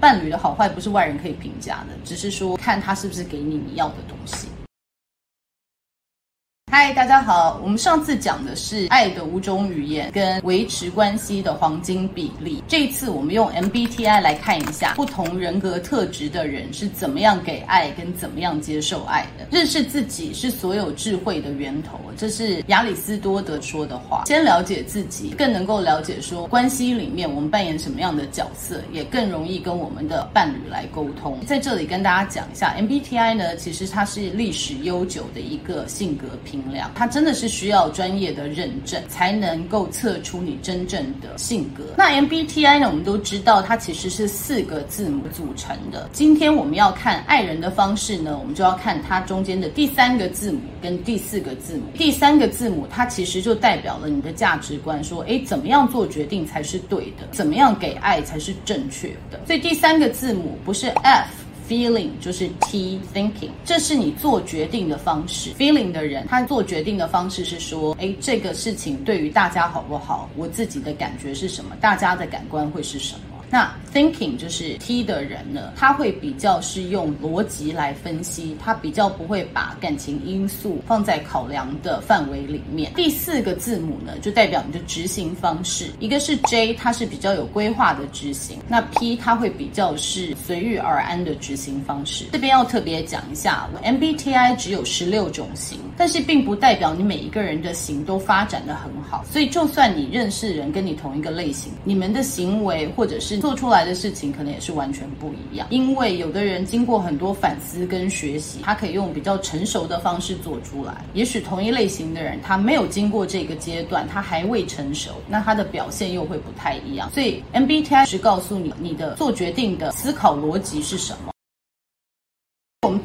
伴侣的好坏不是外人可以评价的，只是说看他是不是给你你要的东西。嗨，大家好。我们上次讲的是爱的五种语言跟维持关系的黄金比例。这一次我们用 MBTI 来看一下不同人格特质的人是怎么样给爱跟怎么样接受爱的。认识自己是所有智慧的源头，这是亚里斯多德说的话。先了解自己，更能够了解说关系里面我们扮演什么样的角色，也更容易跟我们的伴侣来沟通。在这里跟大家讲一下，MBTI 呢，其实它是历史悠久的一个性格评。它真的是需要专业的认证才能够测出你真正的性格。那 MBTI 呢？我们都知道它其实是四个字母组成的。今天我们要看爱人的方式呢，我们就要看它中间的第三个字母跟第四个字母。第三个字母它其实就代表了你的价值观，说诶，怎么样做决定才是对的？怎么样给爱才是正确的？所以第三个字母不是 F。Feeling 就是 T thinking，这是你做决定的方式。Feeling 的人，他做决定的方式是说，哎，这个事情对于大家好不好？我自己的感觉是什么？大家的感官会是什么？那 thinking 就是 T 的人呢，他会比较是用逻辑来分析，他比较不会把感情因素放在考量的范围里面。第四个字母呢，就代表你的执行方式，一个是 J，它是比较有规划的执行，那 P 它会比较是随遇而安的执行方式。这边要特别讲一下，MBTI 只有十六种型，但是并不代表你每一个人的型都发展得很好，所以就算你认识人跟你同一个类型，你们的行为或者是做出来的事情可能也是完全不一样，因为有的人经过很多反思跟学习，他可以用比较成熟的方式做出来。也许同一类型的人，他没有经过这个阶段，他还未成熟，那他的表现又会不太一样。所以 MBTI 是告诉你，你的做决定的思考逻辑是什么。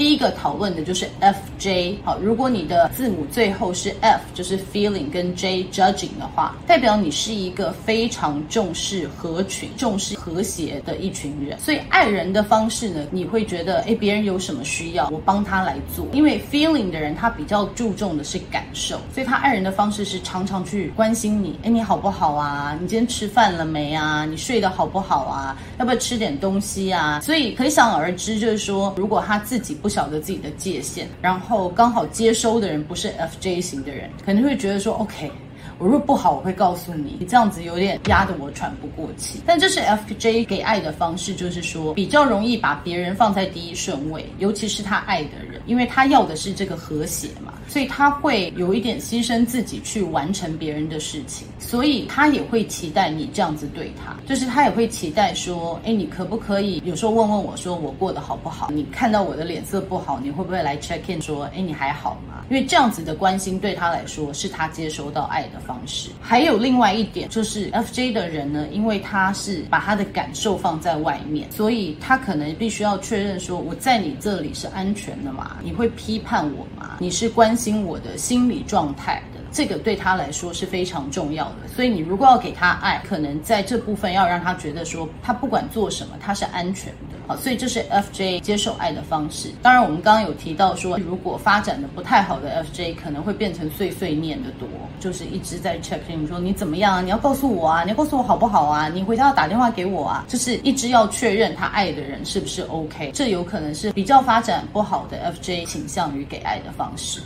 第一个讨论的就是 FJ。好，如果你的字母最后是 F，就是 feeling 跟 J judging 的话，代表你是一个非常重视合群、重视和谐的一群人。所以爱人的方式呢，你会觉得，诶，别人有什么需要，我帮他来做。因为 feeling 的人他比较注重的是感受，所以他爱人的方式是常常去关心你，诶，你好不好啊？你今天吃饭了没啊？你睡得好不好啊？要不要吃点东西啊？所以可想而知，就是说，如果他自己不晓得自己的界限，然后刚好接收的人不是 FJ 型的人，可能会觉得说，OK，我若不好，我会告诉你，你这样子有点压得我喘不过气。但这是 FJ 给爱的方式，就是说比较容易把别人放在第一顺位，尤其是他爱的人，因为他要的是这个和谐嘛。所以他会有一点牺牲自己去完成别人的事情，所以他也会期待你这样子对他，就是他也会期待说，诶，你可不可以有时候问问我说我过得好不好？你看到我的脸色不好，你会不会来 check in 说，诶，你还好吗？因为这样子的关心对他来说是他接收到爱的方式。还有另外一点就是 FJ 的人呢，因为他是把他的感受放在外面，所以他可能必须要确认说我在你这里是安全的吗？你会批判我吗？你是关心我的心理状态的，这个对他来说是非常重要的。所以你如果要给他爱，可能在这部分要让他觉得说，他不管做什么，他是安全的。好，所以这是 FJ 接受爱的方式。当然，我们刚刚有提到说，如果发展的不太好的 FJ，可能会变成碎碎念的多，就是一直在 check in，说你怎么样啊？你要告诉我啊？你要告诉我好不好啊？你回家要打电话给我啊？就是一直要确认他爱的人是不是 OK。这有可能是比较发展不好的 FJ 倾向于给爱的方式。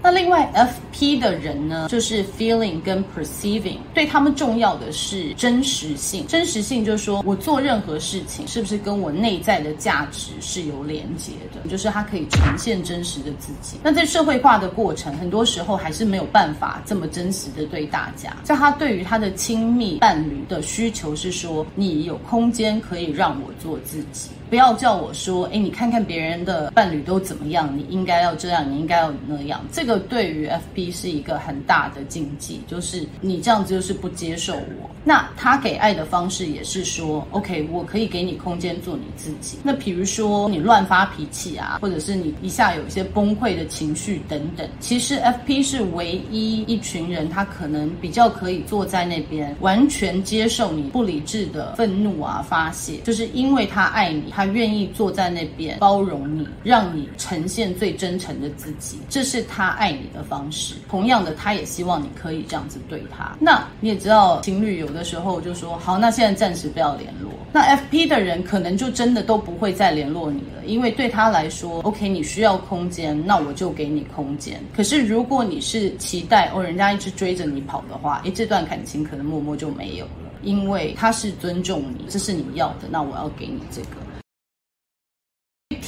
那另外，FP 的人呢，就是 feeling 跟 perceiving，对他们重要的是真实性。真实性就是说我做任何事情，是不是跟我内在的价值是有连接的？就是他可以呈现真实的自己。那在社会化的过程，很多时候还是没有办法这么真实的对大家。在他对于他的亲密伴侣的需求是说，你有空间可以让我做自己。不要叫我说，哎，你看看别人的伴侣都怎么样，你应该要这样，你应该要那样。这个对于 FP 是一个很大的禁忌，就是你这样子就是不接受我。那他给爱的方式也是说，OK，我可以给你空间做你自己。那比如说你乱发脾气啊，或者是你一下有一些崩溃的情绪等等，其实 FP 是唯一一群人，他可能比较可以坐在那边，完全接受你不理智的愤怒啊发泄，就是因为他爱你。他愿意坐在那边包容你，让你呈现最真诚的自己，这是他爱你的方式。同样的，他也希望你可以这样子对他。那你也知道，情侣有的时候就说好，那现在暂时不要联络。那 FP 的人可能就真的都不会再联络你了，因为对他来说，OK，你需要空间，那我就给你空间。可是如果你是期待哦，人家一直追着你跑的话，诶，这段感情可能默默就没有了。因为他是尊重你，这是你要的，那我要给你这个。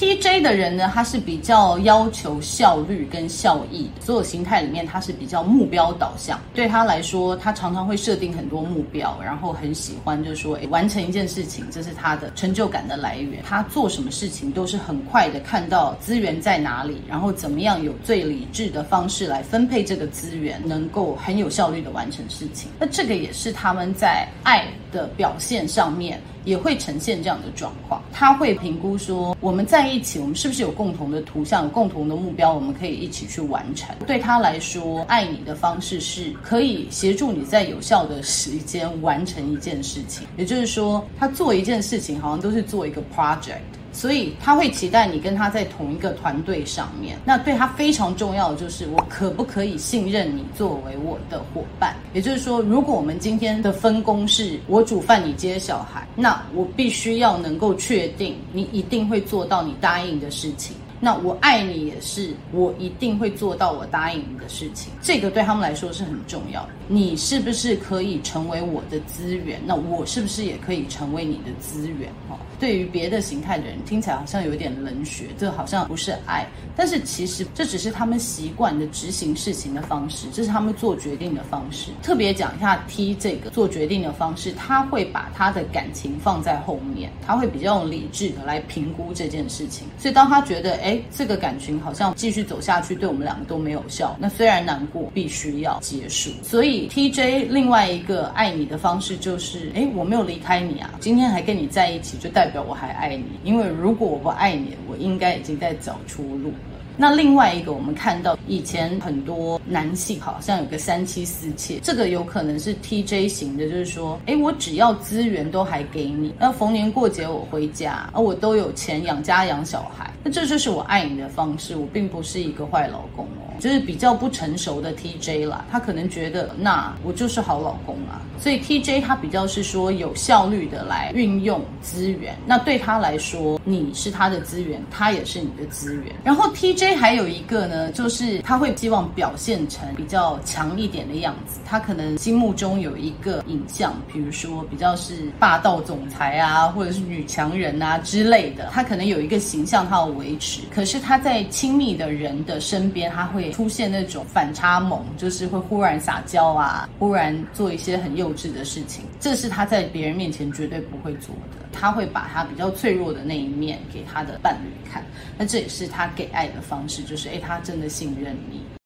TJ 的人呢，他是比较要求效率跟效益，所有形态里面他是比较目标导向。对他来说，他常常会设定很多目标，然后很喜欢就是说，诶，完成一件事情，这是他的成就感的来源。他做什么事情都是很快的看到资源在哪里，然后怎么样有最理智的方式来分配这个资源，能够很有效率的完成事情。那这个也是他们在爱的表现上面。也会呈现这样的状况，他会评估说，我们在一起，我们是不是有共同的图像、有共同的目标，我们可以一起去完成。对他来说，爱你的方式是可以协助你在有效的时间完成一件事情。也就是说，他做一件事情好像都是做一个 project。所以他会期待你跟他在同一个团队上面。那对他非常重要的就是，我可不可以信任你作为我的伙伴？也就是说，如果我们今天的分工是我煮饭，你接小孩，那我必须要能够确定你一定会做到你答应的事情。那我爱你也是，我一定会做到我答应你的事情。这个对他们来说是很重要的。你是不是可以成为我的资源？那我是不是也可以成为你的资源？哈，对于别的形态的人，听起来好像有点冷血，这好像不是爱。但是其实这只是他们习惯的执行事情的方式，这是他们做决定的方式。特别讲一下 T 这个做决定的方式，他会把他的感情放在后面，他会比较用理智的来评估这件事情。所以当他觉得，哎。这个感情好像继续走下去，对我们两个都没有效。那虽然难过，必须要结束。所以 TJ 另外一个爱你的方式就是，诶，我没有离开你啊，今天还跟你在一起，就代表表我还爱你。因为如果我不爱你，我应该已经在找出路了。那另外一个，我们看到以前很多男性好像有个三妻四妾，这个有可能是 TJ 型的，就是说，诶，我只要资源都还给你，那逢年过节我回家，而我都有钱养家养小孩，那这就是我爱你的方式，我并不是一个坏老公哦。就是比较不成熟的 TJ 啦，他可能觉得那我就是好老公啊，所以 TJ 他比较是说有效率的来运用资源，那对他来说你是他的资源，他也是你的资源。然后 TJ 还有一个呢，就是他会希望表现成比较强一点的样子，他可能心目中有一个影像，比如说比较是霸道总裁啊，或者是女强人啊之类的，他可能有一个形象他要维持，可是他在亲密的人的身边，他会。出现那种反差萌，就是会忽然撒娇啊，忽然做一些很幼幼稚的事情，这是他在别人面前绝对不会做的。他会把他比较脆弱的那一面给他的伴侣看，那这也是他给爱的方式，就是诶，他真的信任你。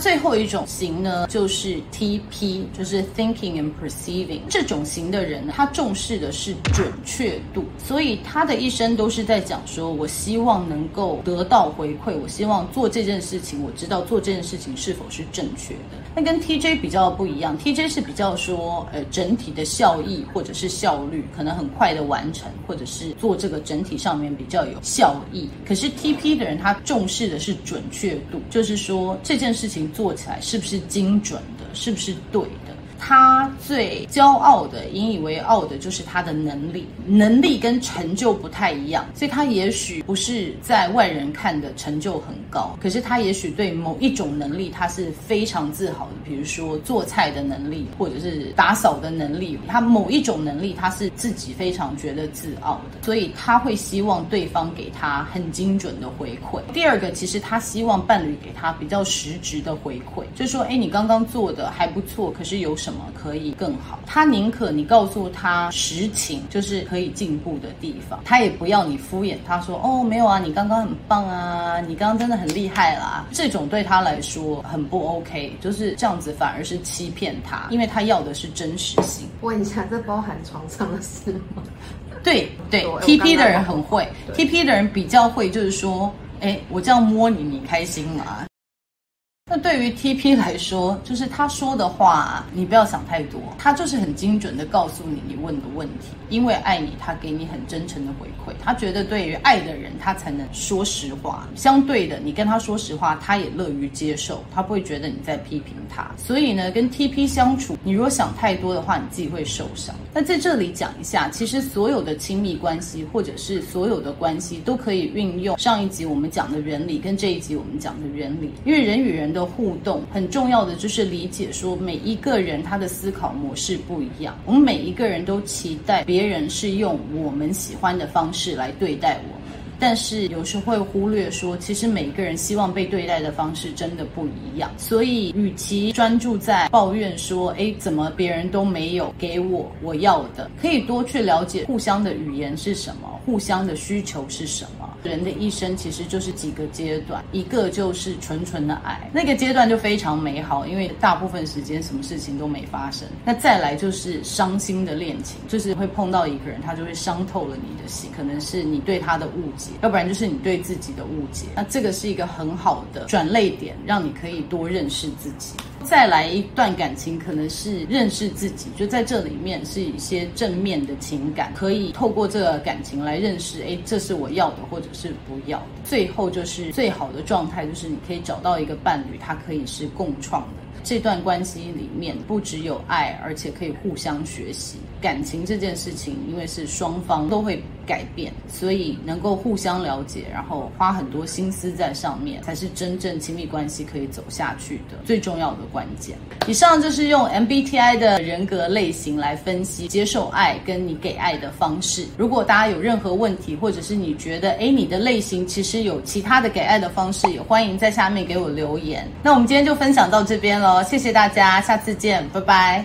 最后一种型呢，就是 TP，就是 Thinking and Perceiving 这种型的人呢，他重视的是准确度，所以他的一生都是在讲说，我希望能够得到回馈，我希望做这件事情，我知道做这件事情是否是正确的。那跟 TJ 比较不一样，TJ 是比较说，呃，整体的效益或者是效率，可能很快的完成，或者是做这个整体上面比较有效益。可是 TP 的人，他重视的是准确度，就是说这件事情。做起来是不是精准的？是不是对的？他最骄傲的、引以为傲的，就是他的能力。能力跟成就不太一样，所以他也许不是在外人看的成就很高，可是他也许对某一种能力他是非常自豪的，比如说做菜的能力，或者是打扫的能力。他某一种能力他是自己非常觉得自傲的，所以他会希望对方给他很精准的回馈。第二个，其实他希望伴侣给他比较实质的回馈，就说，哎，你刚刚做的还不错，可是有什么？怎么可以更好？他宁可你告诉他实情，就是可以进步的地方，他也不要你敷衍他说哦，没有啊，你刚刚很棒啊，你刚刚真的很厉害啦。这种对他来说很不 OK，就是这样子反而是欺骗他，因为他要的是真实性。问一下，这包含床上的事吗？对对，TP 的人很会，TP 的人比较会，就是说，哎，我这样摸你，你开心吗？对于 TP 来说，就是他说的话，你不要想太多，他就是很精准的告诉你你问的问题。因为爱你，他给你很真诚的回馈。他觉得对于爱的人，他才能说实话。相对的，你跟他说实话，他也乐于接受，他不会觉得你在批评他。所以呢，跟 TP 相处，你如果想太多的话，你自己会受伤。那在这里讲一下，其实所有的亲密关系，或者是所有的关系，都可以运用上一集我们讲的原理，跟这一集我们讲的原理。因为人与人的互动，很重要的就是理解说，每一个人他的思考模式不一样。我们每一个人都期待别人是用我们喜欢的方式来对待我。但是有时会忽略说，其实每一个人希望被对待的方式真的不一样。所以，与其专注在抱怨说，哎，怎么别人都没有给我我要的，可以多去了解互相的语言是什么，互相的需求是什么。人的一生其实就是几个阶段，一个就是纯纯的爱，那个阶段就非常美好，因为大部分时间什么事情都没发生。那再来就是伤心的恋情，就是会碰到一个人，他就会伤透了你的心，可能是你对他的误解，要不然就是你对自己的误解。那这个是一个很好的转泪点，让你可以多认识自己。再来一段感情，可能是认识自己，就在这里面是一些正面的情感，可以透过这个感情来认识，诶，这是我要的，或者是不要的。最后就是最好的状态，就是你可以找到一个伴侣，他可以是共创的。这段关系里面不只有爱，而且可以互相学习。感情这件事情，因为是双方都会改变，所以能够互相了解，然后花很多心思在上面，才是真正亲密关系可以走下去的最重要的关键。以上就是用 MBTI 的人格类型来分析接受爱跟你给爱的方式。如果大家有任何问题，或者是你觉得诶，你的类型其实有其他的给爱的方式，也欢迎在下面给我留言。那我们今天就分享到这边了。谢谢大家，下次见，拜拜。